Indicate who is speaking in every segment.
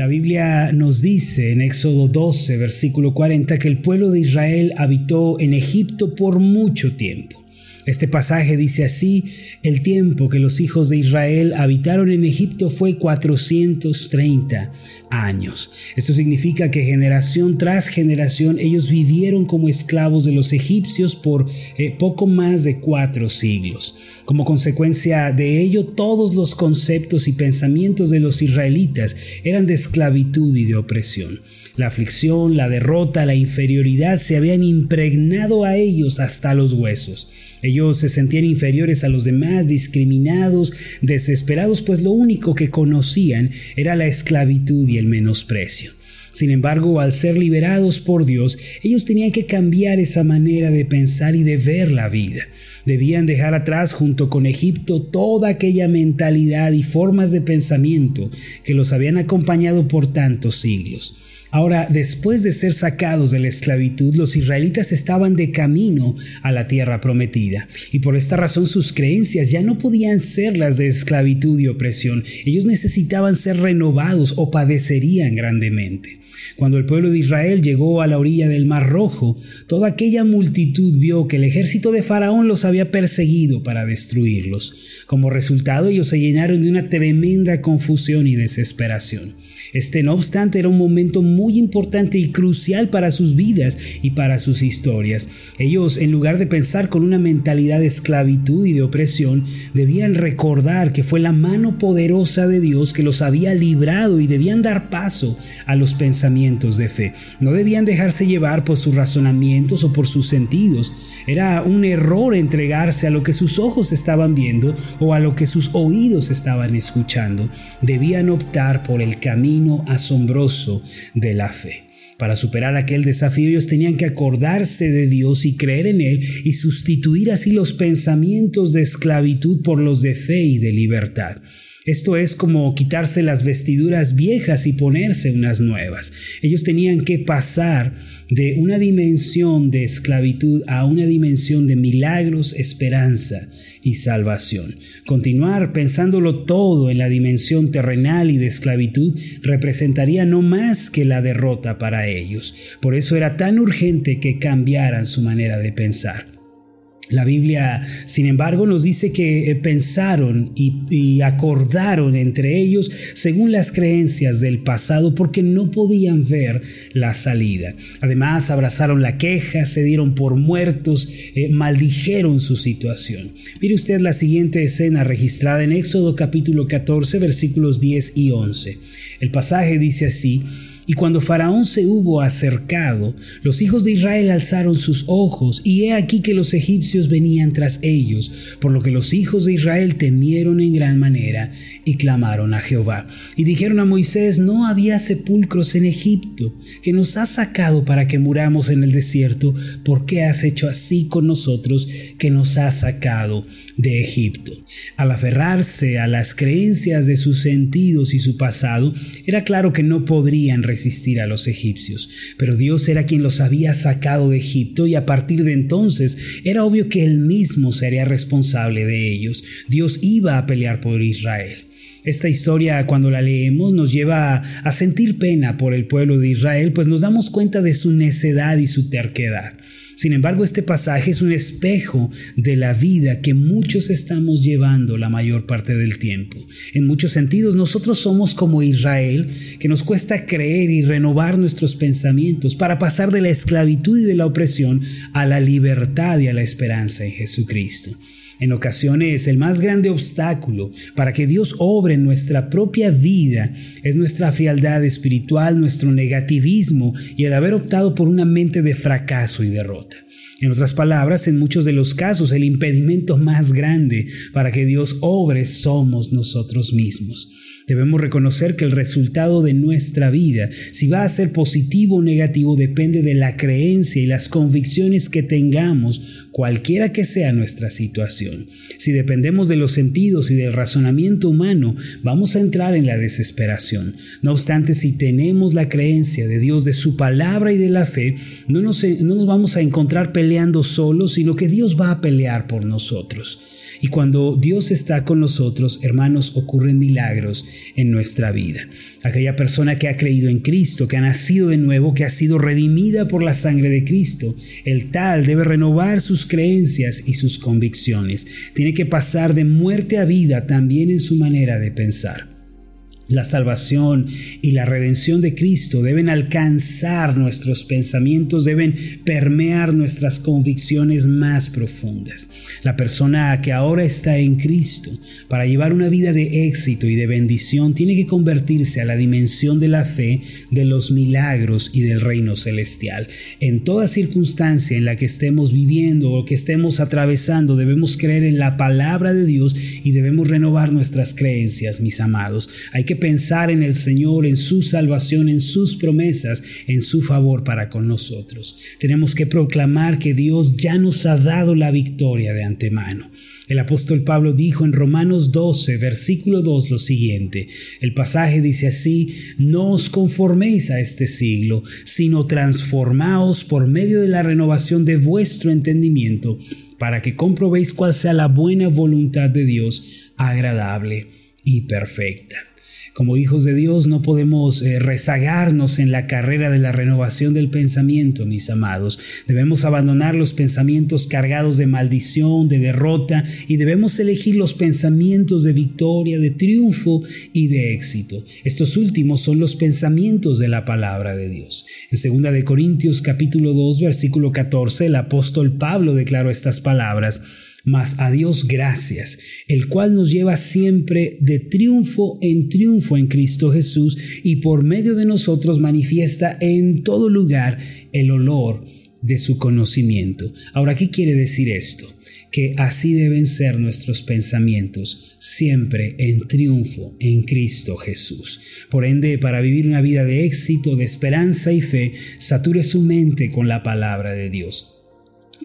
Speaker 1: La Biblia nos dice en Éxodo 12, versículo 40, que el pueblo de Israel habitó en Egipto por mucho tiempo. Este pasaje dice así, el tiempo que los hijos de Israel habitaron en Egipto fue 430 años. Esto significa que generación tras generación ellos vivieron como esclavos de los egipcios por eh, poco más de cuatro siglos. Como consecuencia de ello, todos los conceptos y pensamientos de los israelitas eran de esclavitud y de opresión. La aflicción, la derrota, la inferioridad se habían impregnado a ellos hasta los huesos. Ellos se sentían inferiores a los demás, discriminados, desesperados, pues lo único que conocían era la esclavitud y el menosprecio. Sin embargo, al ser liberados por Dios, ellos tenían que cambiar esa manera de pensar y de ver la vida. Debían dejar atrás junto con Egipto toda aquella mentalidad y formas de pensamiento que los habían acompañado por tantos siglos. Ahora, después de ser sacados de la esclavitud, los israelitas estaban de camino a la tierra prometida, y por esta razón sus creencias ya no podían ser las de esclavitud y opresión. Ellos necesitaban ser renovados o padecerían grandemente. Cuando el pueblo de Israel llegó a la orilla del Mar Rojo, toda aquella multitud vio que el ejército de Faraón los había perseguido para destruirlos. Como resultado, ellos se llenaron de una tremenda confusión y desesperación. Este no obstante era un momento importante y crucial para sus vidas y para sus historias. Ellos, en lugar de pensar con una mentalidad de esclavitud y de opresión, debían recordar que fue la mano poderosa de Dios que los había librado y debían dar paso a los pensamientos de fe. No debían dejarse llevar por sus razonamientos o por sus sentidos. Era un error entregarse a lo que sus ojos estaban viendo o a lo que sus oídos estaban escuchando. Debían optar por el camino asombroso de la fe. Para superar aquel desafío ellos tenían que acordarse de Dios y creer en Él y sustituir así los pensamientos de esclavitud por los de fe y de libertad. Esto es como quitarse las vestiduras viejas y ponerse unas nuevas. Ellos tenían que pasar de una dimensión de esclavitud a una dimensión de milagros, esperanza y salvación. Continuar pensándolo todo en la dimensión terrenal y de esclavitud representaría no más que la derrota para ellos. Por eso era tan urgente que cambiaran su manera de pensar. La Biblia, sin embargo, nos dice que eh, pensaron y, acordaron entre ellos según las creencias del pasado porque no podían ver la salida. Además, abrazaron la queja, se dieron por muertos, eh, maldijeron su situación. Mire usted la siguiente escena registrada en Éxodo capítulo 14 versículos 10 y 11. El pasaje dice así, y cuando Faraón se hubo acercado, los hijos de Israel alzaron sus ojos, y he aquí que los egipcios venían tras ellos, por lo que los hijos de Israel temieron en gran manera y clamaron a Jehová. Y dijeron a Moisés, no había sepulcros en Egipto, que nos has sacado para que muramos en el desierto, ¿por qué has hecho así con nosotros que nos has sacado de Egipto? Al aferrarse a las creencias de sus sentidos y su pasado, era claro que no podrían resistir a los egipcios. Pero Dios era quien los había sacado de Egipto y a partir de entonces era obvio que él mismo sería responsable de ellos. Dios iba a pelear por Israel. Esta historia cuando la leemos nos lleva a sentir pena por el pueblo de Israel, pues nos damos cuenta de su necedad y su terquedad. Sin embargo, este pasaje es un espejo de la vida que muchos estamos llevando la mayor parte del tiempo. En muchos sentidos, nosotros somos como Israel, que nos cuesta creer y renovar nuestros pensamientos para pasar de la esclavitud y de la opresión a la libertad y a la esperanza en Jesucristo. En ocasiones el más grande obstáculo para que Dios obre en nuestra propia vida es nuestra frialdad espiritual, nuestro negativismo y el haber optado por una mente de fracaso y derrota. En otras palabras, en muchos de los casos el impedimento más grande para que Dios obre somos nosotros mismos. Debemos reconocer que el resultado de nuestra vida, si va a ser positivo o negativo, depende de la creencia y las convicciones que tengamos, cualquiera que sea nuestra situación. Si dependemos de los sentidos y del razonamiento humano, vamos a entrar en la desesperación. No obstante, si tenemos la creencia de Dios, de su palabra y de la fe, no nos, no nos vamos a encontrar peleando solos, sino que Dios va a pelear por nosotros. Y cuando Dios está con nosotros, hermanos, ocurren milagros en nuestra vida. Aquella persona que ha creído en Cristo, que ha nacido de nuevo, que ha sido redimida por la sangre de Cristo, el tal debe renovar sus creencias y sus convicciones. Tiene que pasar de muerte a vida también en su manera de pensar. La salvación y la redención de Cristo deben alcanzar nuestros pensamientos, deben permear nuestras convicciones más profundas. La persona que ahora está en Cristo para llevar una vida de éxito y de bendición tiene que convertirse a la dimensión de la fe, de los milagros y del reino celestial. En toda circunstancia en la que estemos viviendo o que estemos atravesando, debemos creer en la palabra de Dios y debemos renovar nuestras creencias, mis amados. Hay que pensar en el Señor, en su salvación, en sus promesas, en su favor para con nosotros. Tenemos que proclamar que Dios ya nos ha dado la victoria de antemano. El apóstol Pablo dijo en Romanos 12, versículo 2 lo siguiente. El pasaje dice así, no os conforméis a este siglo, sino transformaos por medio de la renovación de vuestro entendimiento, para que comprobéis cuál sea la buena voluntad de Dios, agradable y perfecta. Como hijos de Dios no podemos eh, rezagarnos en la carrera de la renovación del pensamiento, mis amados. Debemos abandonar los pensamientos cargados de maldición, de derrota, y debemos elegir los pensamientos de victoria, de triunfo y de éxito. Estos últimos son los pensamientos de la palabra de Dios. En 2 de Corintios capítulo 2 versículo 14 el apóstol Pablo declaró estas palabras mas a Dios gracias, el cual nos lleva siempre de triunfo en triunfo en Cristo Jesús y por medio de nosotros manifiesta en todo lugar el olor de su conocimiento. Ahora, ¿qué quiere decir esto? Que así deben ser nuestros pensamientos, siempre en triunfo en Cristo Jesús. Por ende, para vivir una vida de éxito, de esperanza y fe, sature su mente con la palabra de Dios.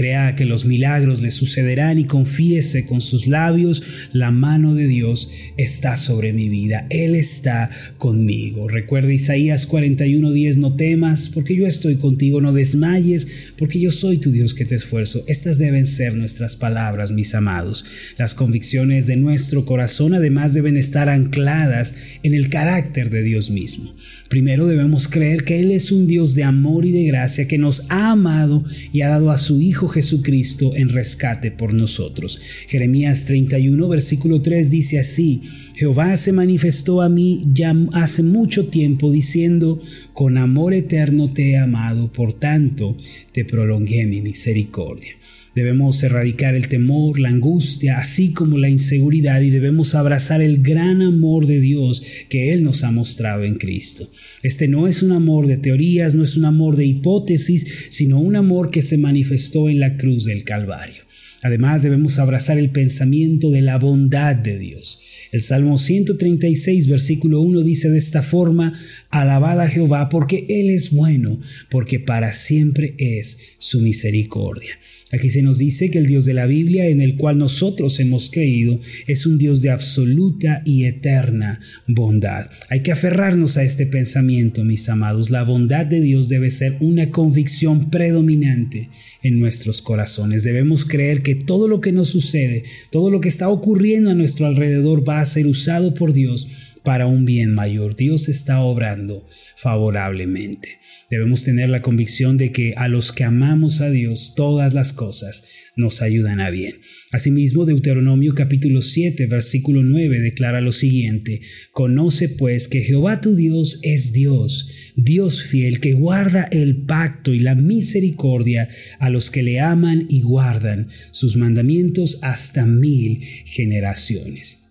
Speaker 1: Crea que los milagros le sucederán y confiese con sus labios, la mano de Dios está sobre mi vida, Él está conmigo. Recuerda Isaías 41:10, no temas, porque yo estoy contigo, no desmayes, porque yo soy tu Dios que te esfuerzo. Estas deben ser nuestras palabras, mis amados. Las convicciones de nuestro corazón además deben estar ancladas en el carácter de Dios mismo. Primero debemos creer que Él es un Dios de amor y de gracia que nos ha amado y ha dado a su Hijo Jesucristo en rescate por nosotros. Jeremías 31, versículo 3 dice así, Jehová se manifestó a mí ya hace mucho tiempo diciendo, con amor eterno te he amado, por tanto te prolongué mi misericordia. Debemos erradicar el temor, la angustia, así como la inseguridad y debemos abrazar el gran amor de Dios que Él nos ha mostrado en Cristo. Este no es un amor de teorías, no es un amor de hipótesis, sino un amor que se manifestó en la cruz del Calvario. Además debemos abrazar el pensamiento de la bondad de Dios. El Salmo 136, versículo 1 dice de esta forma, Alabad a Jehová porque Él es bueno, porque para siempre es su misericordia. Aquí se nos dice que el Dios de la Biblia, en el cual nosotros hemos creído, es un Dios de absoluta y eterna bondad. Hay que aferrarnos a este pensamiento, mis amados. La bondad de Dios debe ser una convicción predominante en nuestros corazones. Debemos creer que todo lo que nos sucede, todo lo que está ocurriendo a nuestro alrededor va ser usado por Dios para un bien mayor. Dios está obrando favorablemente. Debemos tener la convicción de que a los que amamos a Dios todas las cosas nos ayudan a bien. Asimismo, Deuteronomio capítulo 7, versículo 9 declara lo siguiente, Conoce pues que Jehová tu Dios es Dios, Dios fiel, que guarda el pacto y la misericordia a los que le aman y guardan sus mandamientos hasta mil generaciones.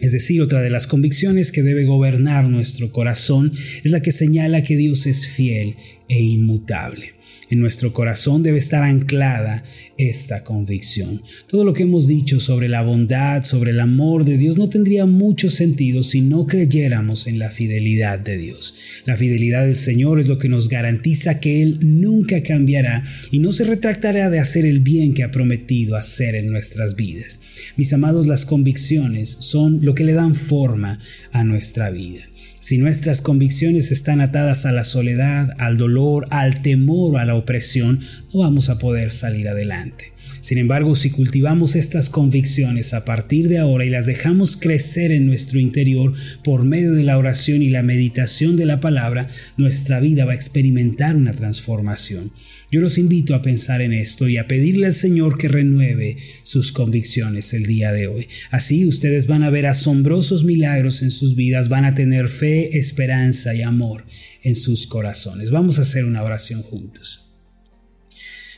Speaker 1: Es decir, otra de las convicciones que debe gobernar nuestro corazón es la que señala que Dios es fiel e inmutable. En nuestro corazón debe estar anclada esta convicción. Todo lo que hemos dicho sobre la bondad, sobre el amor de Dios, no tendría mucho sentido si no creyéramos en la fidelidad de Dios. La fidelidad del Señor es lo que nos garantiza que Él nunca cambiará y no se retractará de hacer el bien que ha prometido hacer en nuestras vidas. Mis amados, las convicciones son lo que le dan forma a nuestra vida. Si nuestras convicciones están atadas a la soledad, al dolor, al temor, a la opresión, no vamos a poder salir adelante. Sin embargo, si cultivamos estas convicciones a partir de ahora y las dejamos crecer en nuestro interior por medio de la oración y la meditación de la palabra, nuestra vida va a experimentar una transformación. Yo los invito a pensar en esto y a pedirle al Señor que renueve sus convicciones el día de hoy. Así ustedes van a ver asombrosos milagros en sus vidas, van a tener fe, esperanza y amor en sus corazones. Vamos a hacer una oración juntos.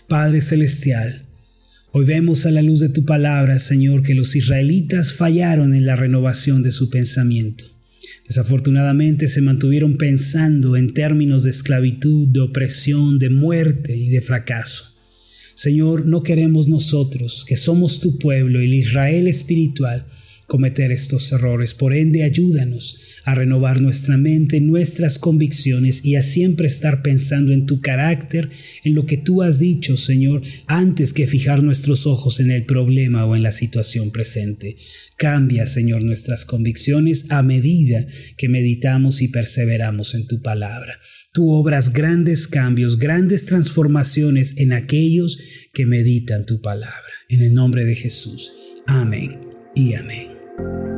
Speaker 1: Padre Celestial, Hoy vemos a la luz de tu palabra, Señor, que los israelitas fallaron en la renovación de su pensamiento. Desafortunadamente se mantuvieron pensando en términos de esclavitud, de opresión, de muerte y de fracaso. Señor, no queremos nosotros, que somos tu pueblo, el Israel espiritual, cometer estos errores. Por ende, ayúdanos a renovar nuestra mente, nuestras convicciones y a siempre estar pensando en tu carácter, en lo que tú has dicho, Señor, antes que fijar nuestros ojos en el problema o en la situación presente. Cambia, Señor, nuestras convicciones a medida que meditamos y perseveramos en tu palabra. Tú obras grandes cambios, grandes transformaciones en aquellos que meditan tu palabra. En el nombre de Jesús. Amén y amén. thank you